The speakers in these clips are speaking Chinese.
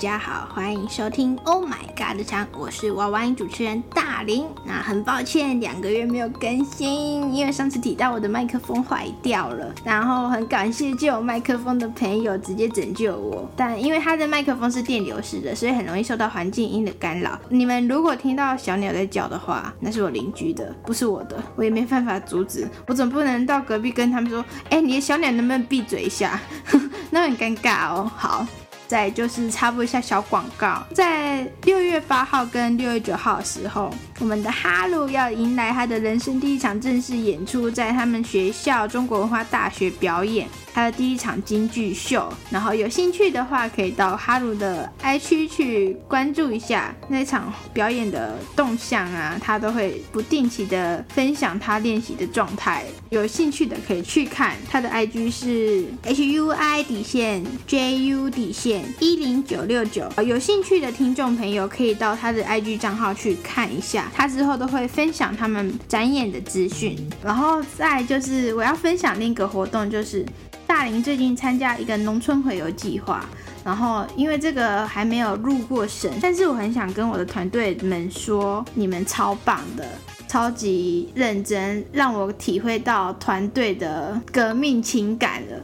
家好，欢迎收听 Oh My God 的场，我是娃娃音主持人大林。那很抱歉，两个月没有更新，因为上次提到我的麦克风坏掉了，然后很感谢借我麦克风的朋友直接拯救我。但因为他的麦克风是电流式的，所以很容易受到环境音的干扰。你们如果听到小鸟在叫的话，那是我邻居的，不是我的，我也没办法阻止。我总不能到隔壁跟他们说，哎，你的小鸟能不能闭嘴一下？那很尴尬哦。好。再就是插播一下小广告，在六月八号跟六月九号的时候，我们的哈鲁要迎来他的人生第一场正式演出，在他们学校中国文化大学表演。他的第一场京剧秀，然后有兴趣的话，可以到哈鲁的 i 区去关注一下那场表演的动向啊，他都会不定期的分享他练习的状态。有兴趣的可以去看他的 IG 是 hui 底线 ju 底线一零九六九。有兴趣的听众朋友可以到他的 IG 账号去看一下，他之后都会分享他们展演的资讯。然后再就是我要分享另一个活动，就是。大林最近参加一个农村回游计划，然后因为这个还没有入过审，但是我很想跟我的团队们说，你们超棒的，超级认真，让我体会到团队的革命情感了，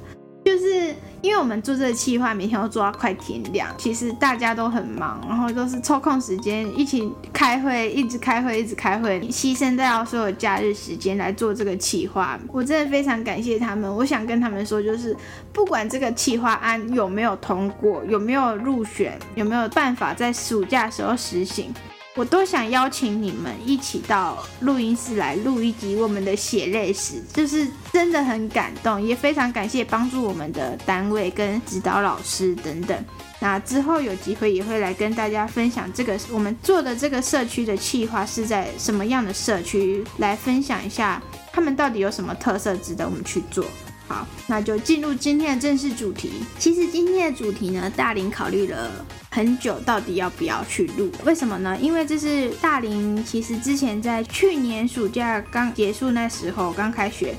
就是。因为我们做这个计划，每天都做到快天亮。其实大家都很忙，然后都是抽空时间一起开会，一直开会，一直开会，牺牲掉所有假日时间来做这个计划。我真的非常感谢他们。我想跟他们说，就是不管这个计划案有没有通过，有没有入选，有没有办法在暑假时候实行。我都想邀请你们一起到录音室来录一集我们的血泪史，就是真的很感动，也非常感谢帮助我们的单位跟指导老师等等。那之后有机会也会来跟大家分享这个我们做的这个社区的企划是在什么样的社区，来分享一下他们到底有什么特色值得我们去做。好，那就进入今天的正式主题。其实今天的主题呢，大林考虑了。很久，到底要不要去录？为什么呢？因为这是大林，其实之前在去年暑假刚结束那时候，刚开学，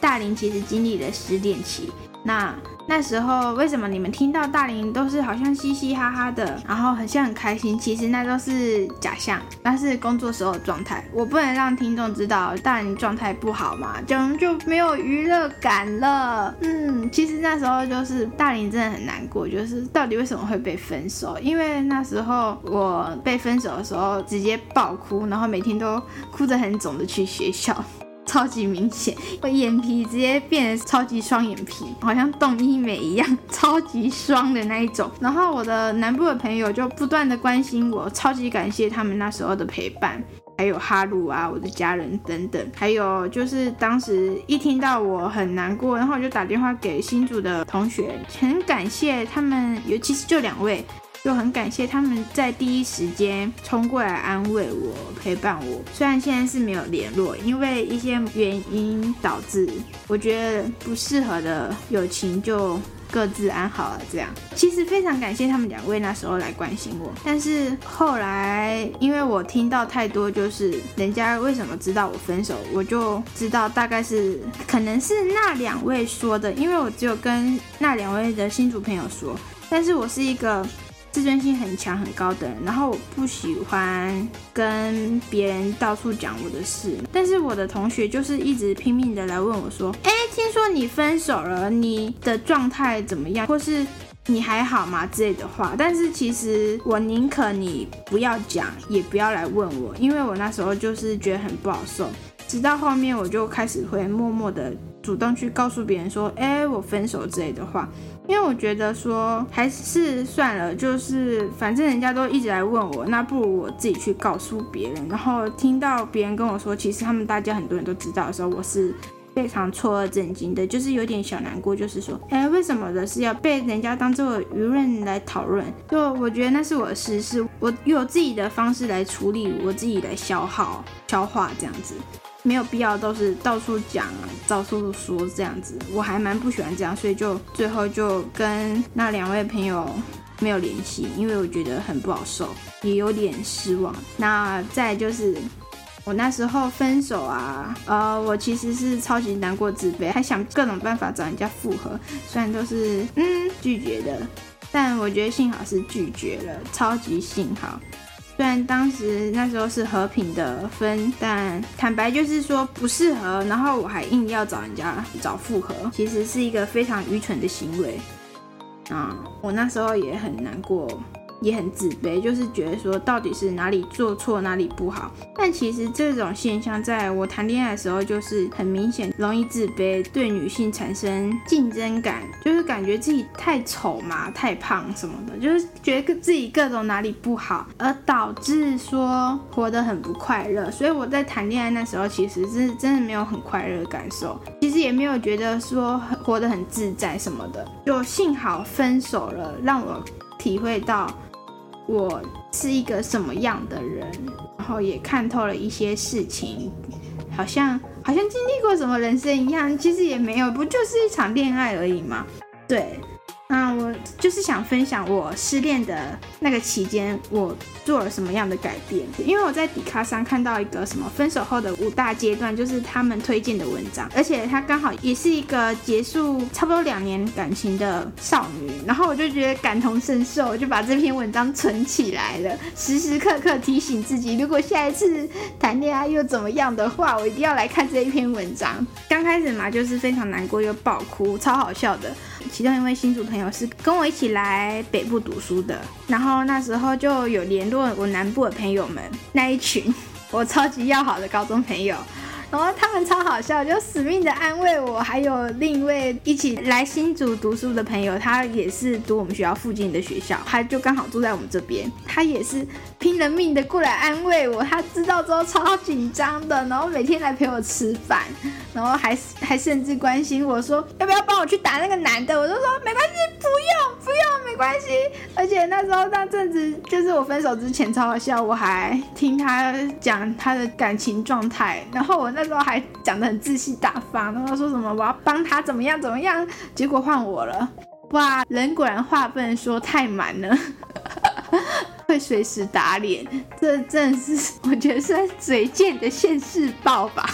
大林其实经历了失恋期。那那时候为什么你们听到大林都是好像嘻嘻哈哈的，然后很像很开心？其实那都是假象，那是工作时候的状态。我不能让听众知道大林状态不好嘛，这样就没有娱乐感了。嗯，其实那时候就是大林真的很难过，就是到底为什么会被分手？因为那时候我被分手的时候直接爆哭，然后每天都哭得很肿的去学校。超级明显，我眼皮直接变得超级双眼皮，好像动医美一样，超级双的那一种。然后我的南部的朋友就不断的关心我，超级感谢他们那时候的陪伴，还有哈鲁啊，我的家人等等，还有就是当时一听到我很难过，然后我就打电话给新组的同学，很感谢他们，尤其是就两位。就很感谢他们在第一时间冲过来安慰我、陪伴我。虽然现在是没有联络，因为一些原因导致我觉得不适合的友情就各自安好了。这样其实非常感谢他们两位那时候来关心我。但是后来因为我听到太多，就是人家为什么知道我分手，我就知道大概是可能是那两位说的，因为我只有跟那两位的新主朋友说，但是我是一个。自尊心很强很高的人，然后我不喜欢跟别人到处讲我的事，但是我的同学就是一直拼命的来问我说，哎，听说你分手了，你的状态怎么样，或是你还好吗之类的话，但是其实我宁可你不要讲，也不要来问我，因为我那时候就是觉得很不好受，直到后面我就开始会默默的。主动去告诉别人说，哎，我分手之类的话，因为我觉得说还是算了，就是反正人家都一直来问我，那不如我自己去告诉别人。然后听到别人跟我说，其实他们大家很多人都知道的时候，我是非常错愕震惊的，就是有点小难过，就是说，哎，为什么的是要被人家当做舆论来讨论？就我觉得那是我的私事，我有自己的方式来处理，我自己来消耗、消化这样子。没有必要都是到处讲、到处说这样子，我还蛮不喜欢这样，所以就最后就跟那两位朋友没有联系，因为我觉得很不好受，也有点失望。那再就是我那时候分手啊，呃，我其实是超级难过、自卑，还想各种办法找人家复合，虽然都是嗯拒绝的。但我觉得幸好是拒绝了，超级幸好。虽然当时那时候是和平的分，但坦白就是说不适合，然后我还硬要找人家找复合，其实是一个非常愚蠢的行为。啊，我那时候也很难过。也很自卑，就是觉得说到底是哪里做错，哪里不好。但其实这种现象，在我谈恋爱的时候，就是很明显，容易自卑，对女性产生竞争感，就是感觉自己太丑嘛，太胖什么的，就是觉得自己各种哪里不好，而导致说活得很不快乐。所以我在谈恋爱那时候，其实是真的没有很快乐的感受，其实也没有觉得说活得很自在什么的。就幸好分手了，让我体会到。我是一个什么样的人，然后也看透了一些事情，好像好像经历过什么人生一样，其实也没有，不就是一场恋爱而已嘛，对。那我就是想分享我失恋的那个期间，我做了什么样的改变。因为我在迪卡上看到一个什么分手后的五大阶段，就是他们推荐的文章，而且他刚好也是一个结束差不多两年感情的少女，然后我就觉得感同身受，我就把这篇文章存起来了，时时刻刻提醒自己，如果下一次谈恋爱又怎么样的话，我一定要来看这一篇文章。刚开始嘛，就是非常难过又爆哭，超好笑的。其中一位新竹朋友是跟我一起来北部读书的，然后那时候就有联络我南部的朋友们那一群，我超级要好的高中朋友。然后他们超好笑，就死命的安慰我。还有另一位一起来新竹读书的朋友，他也是读我们学校附近的学校，他就刚好住在我们这边。他也是拼了命的过来安慰我。他知道之后超紧张的，然后每天来陪我吃饭，然后还 还甚至关心我说要不要帮我去打那个男的。我就说没关系，不用不用，没关系。而且那时候那阵子就是我分手之前超好笑，我还听他讲他的感情状态，然后我。那时候还讲的很自信大方，然后说什么我要帮他怎么样怎么样，结果换我了，哇，人果然话不能说太满了，会随时打脸，这正是我觉得是嘴贱的现世报吧。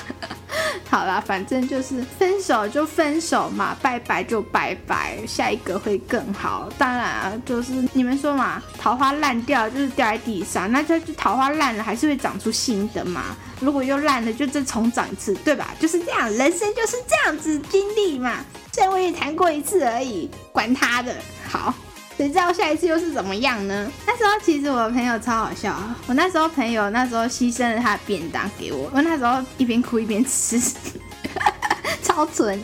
好啦，反正就是分手就分手嘛，拜拜就拜拜，下一个会更好。当然啊，就是你们说嘛，桃花烂掉就是掉在地上，那它就桃花烂了，还是会长出新的嘛。如果又烂了，就再重长一次，对吧？就是这样，人生就是这样子经历嘛。虽然我也谈过一次而已，管他的。好。谁知道下一次又是怎么样呢？那时候其实我的朋友超好笑，我那时候朋友那时候牺牲了他的便当给我，我那时候一边哭一边吃，超蠢。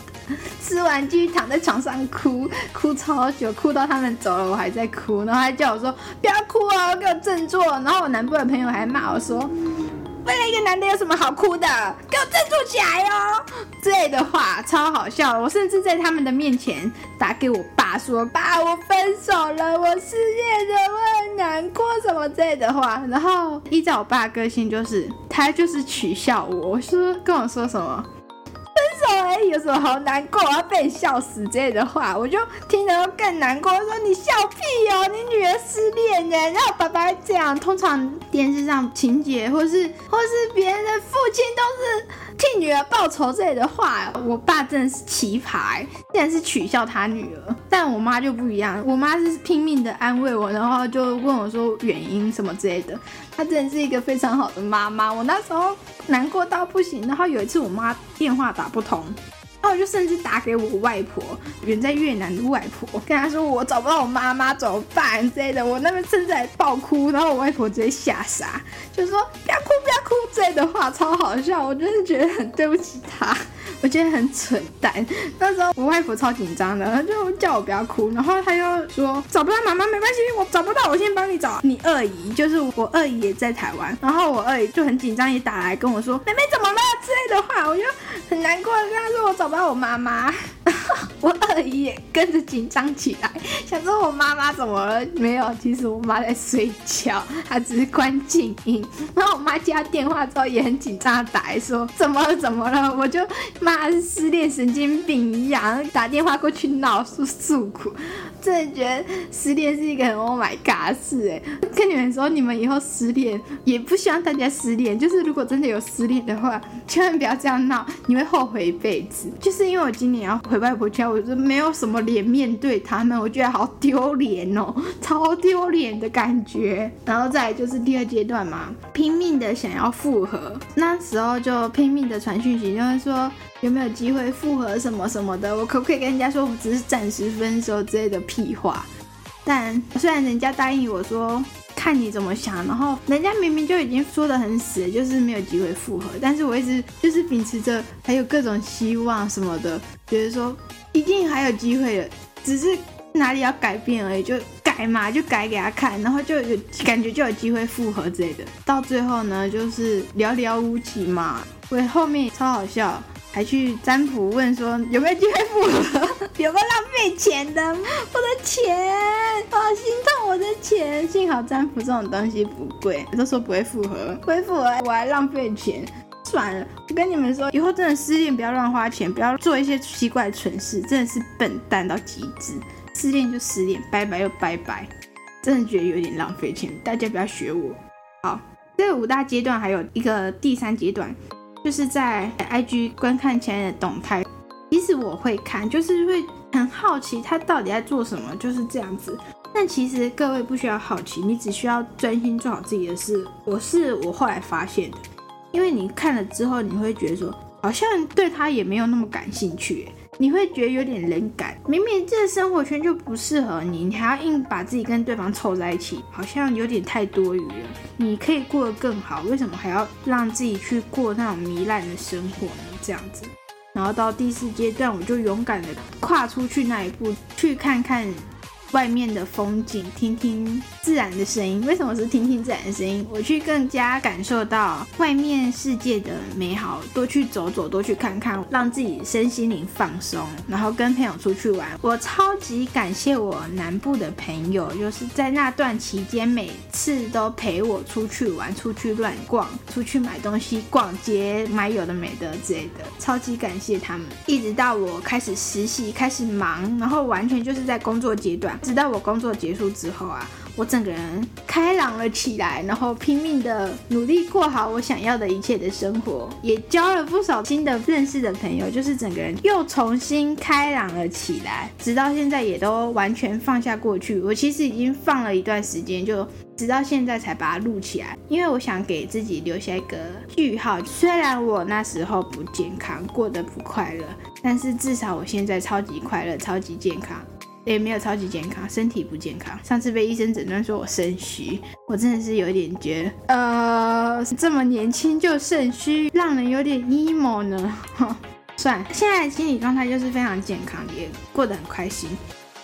吃完继续躺在床上哭，哭超久，哭到他们走了我还在哭，然后还叫我说不要哭哦，给我振作。然后我南部的朋友还骂我说。为了一个男的有什么好哭的？给我振作起来哟！之类的话超好笑，我甚至在他们的面前打给我爸说：“爸，我分手了，我失业了，我很难过。”什么之类的话。然后依照我爸个性，就是他就是取笑我，我说跟我说什么。哎，有什么好难过？要被你笑死之类的话，我就听得更难过。说你笑屁哦，你女儿失恋呢？然后爸爸这样，通常电视上情节，或是或是别人的父亲都是。替女儿报仇之类的话，我爸真的是奇葩，竟然是取笑他女儿。但我妈就不一样，我妈是拼命的安慰我，然后就问我说原因什么之类的。她真的是一个非常好的妈妈。我那时候难过到不行，然后有一次我妈电话打不通。然后我就甚至打给我外婆，远在越南的外婆，跟她说我找不到我妈妈怎么办之类的。我那边甚至还爆哭，然后我外婆直接吓傻，就说不要哭不要哭之类的话，超好笑。我真的觉得很对不起她。我觉得很蠢蛋。那时候我外婆超紧张的，她就叫我不要哭，然后她又说找不到妈妈没关系，我找不到我先帮你找。你二姨就是我二姨也在台湾，然后我二姨就很紧张也打来跟我说妹妹怎么了之类的话，我就很难过但是我找不到我妈妈。我二姨也跟着紧张起来，想说我妈妈怎么了？没有，其实我妈在睡觉，她只是关静音。然后我妈接到电话之后也很紧张，打来说怎么了？怎么了？我就妈是失恋神经病一样，打电话过去闹诉诉苦。真的觉得失恋是一个很 Oh my God 事哎！跟你们说，你们以后失恋也不希望大家失恋，就是如果真的有失恋的话，千万不要这样闹，你会后悔一辈子。就是因为我今年要回外婆家，我就没有什么脸面对他们，我觉得好丢脸哦，超丢脸的感觉。然后再就是第二阶段嘛，拼命的想要复合，那时候就拼命的传讯息，就是说有没有机会复合什么什么的，我可不可以跟人家说我只是暂时分手之类的屁话？但虽然人家答应我说。看你怎么想，然后人家明明就已经说的很死，就是没有机会复合，但是我一直就是秉持着还有各种希望什么的，觉得说一定还有机会的，只是哪里要改变而已，就改嘛，就改给他看，然后就有感觉就有机会复合之类的。到最后呢，就是寥寥无几嘛。我后面超好笑。还去占卜问说有没有机会复合？有个浪费钱的，我的钱，好心痛我的钱。幸好占卜这种东西不贵，都说不会复合，不会复合我还浪费钱，算了。我跟你们说，以后真的失恋不要乱花钱，不要做一些奇怪的蠢事，真的是笨蛋到极致。失恋就失恋，拜拜又拜拜，真的觉得有点浪费钱，大家不要学我。好，这五大阶段还有一个第三阶段。就是在 IG 观看前的动态，其实我会看，就是会很好奇他到底在做什么，就是这样子。但其实各位不需要好奇，你只需要专心做好自己的事。我是我后来发现的，因为你看了之后，你会觉得说，好像对他也没有那么感兴趣。你会觉得有点冷感，明明这个生活圈就不适合你，你还要硬把自己跟对方凑在一起，好像有点太多余了。你可以过得更好，为什么还要让自己去过那种糜烂的生活呢？这样子，然后到第四阶段，我就勇敢的跨出去那一步，去看看。外面的风景，听听自然的声音。为什么是听听自然的声音？我去更加感受到外面世界的美好，多去走走，多去看看，让自己身心灵放松。然后跟朋友出去玩，我超级感谢我南部的朋友，就是在那段期间，每次都陪我出去玩，出去乱逛，出去买东西，逛街买有的没的之类的，超级感谢他们。一直到我开始实习，开始忙，然后完全就是在工作阶段。直到我工作结束之后啊，我整个人开朗了起来，然后拼命的努力过好我想要的一切的生活，也交了不少新的认识的朋友，就是整个人又重新开朗了起来。直到现在也都完全放下过去，我其实已经放了一段时间，就直到现在才把它录起来，因为我想给自己留下一个句号。虽然我那时候不健康，过得不快乐，但是至少我现在超级快乐，超级健康。也没有超级健康，身体不健康。上次被医生诊断说我肾虚，我真的是有点觉得，呃，这么年轻就肾虚，让人有点 emo 呢。算，现在心理状态就是非常健康，也过得很开心。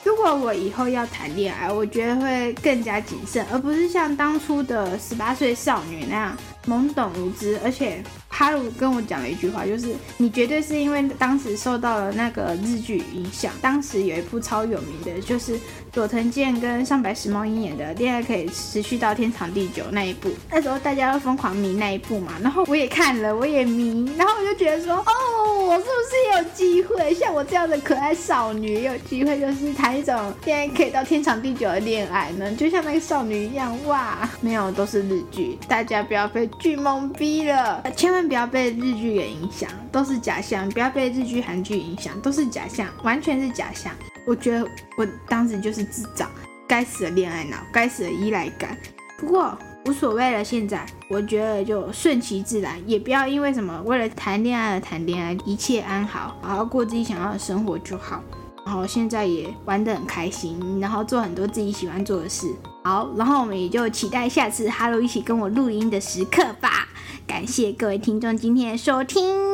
如果我以后要谈恋爱，我觉得会更加谨慎，而不是像当初的十八岁少女那样懵懂无知，而且。哈鲁跟我讲了一句话，就是你绝对是因为当时受到了那个日剧影响。当时有一部超有名的，就是佐藤健跟上白石萌音演的《恋爱可以持续到天长地久》那一部。那时候大家都疯狂迷那一部嘛，然后我也看了，我也迷，然后我就觉得说，哦，我是不是有机会，像我这样的可爱少女，有机会就是谈一种恋爱可以到天长地久的恋爱呢？就像那个少女一样，哇，没有，都是日剧，大家不要被剧懵逼了，千万。不要被日剧给影响，都是假象。不要被日剧、韩剧影响，都是假象，完全是假象。我觉得我当时就是智障，该死的恋爱脑，该死的依赖感。不过无所谓了，现在我觉得就顺其自然，也不要因为什么为了谈恋爱而谈恋爱，一切安好，好好过自己想要的生活就好。然后现在也玩得很开心，然后做很多自己喜欢做的事。好，然后我们也就期待下次哈喽一起跟我录音的时刻吧。感谢各位听众今天的收听。